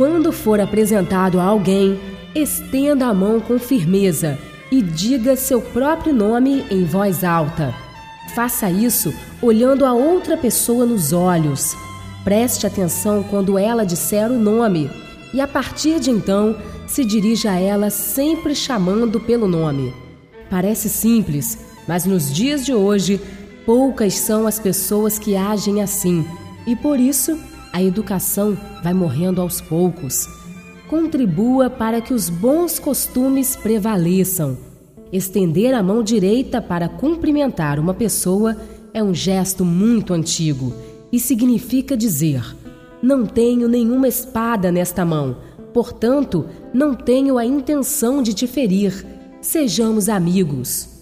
Quando for apresentado a alguém, estenda a mão com firmeza e diga seu próprio nome em voz alta. Faça isso olhando a outra pessoa nos olhos. Preste atenção quando ela disser o nome e, a partir de então, se dirija a ela sempre chamando pelo nome. Parece simples, mas nos dias de hoje, poucas são as pessoas que agem assim e por isso a educação vai morrendo aos poucos. Contribua para que os bons costumes prevaleçam. Estender a mão direita para cumprimentar uma pessoa é um gesto muito antigo e significa dizer: Não tenho nenhuma espada nesta mão, portanto, não tenho a intenção de te ferir. Sejamos amigos.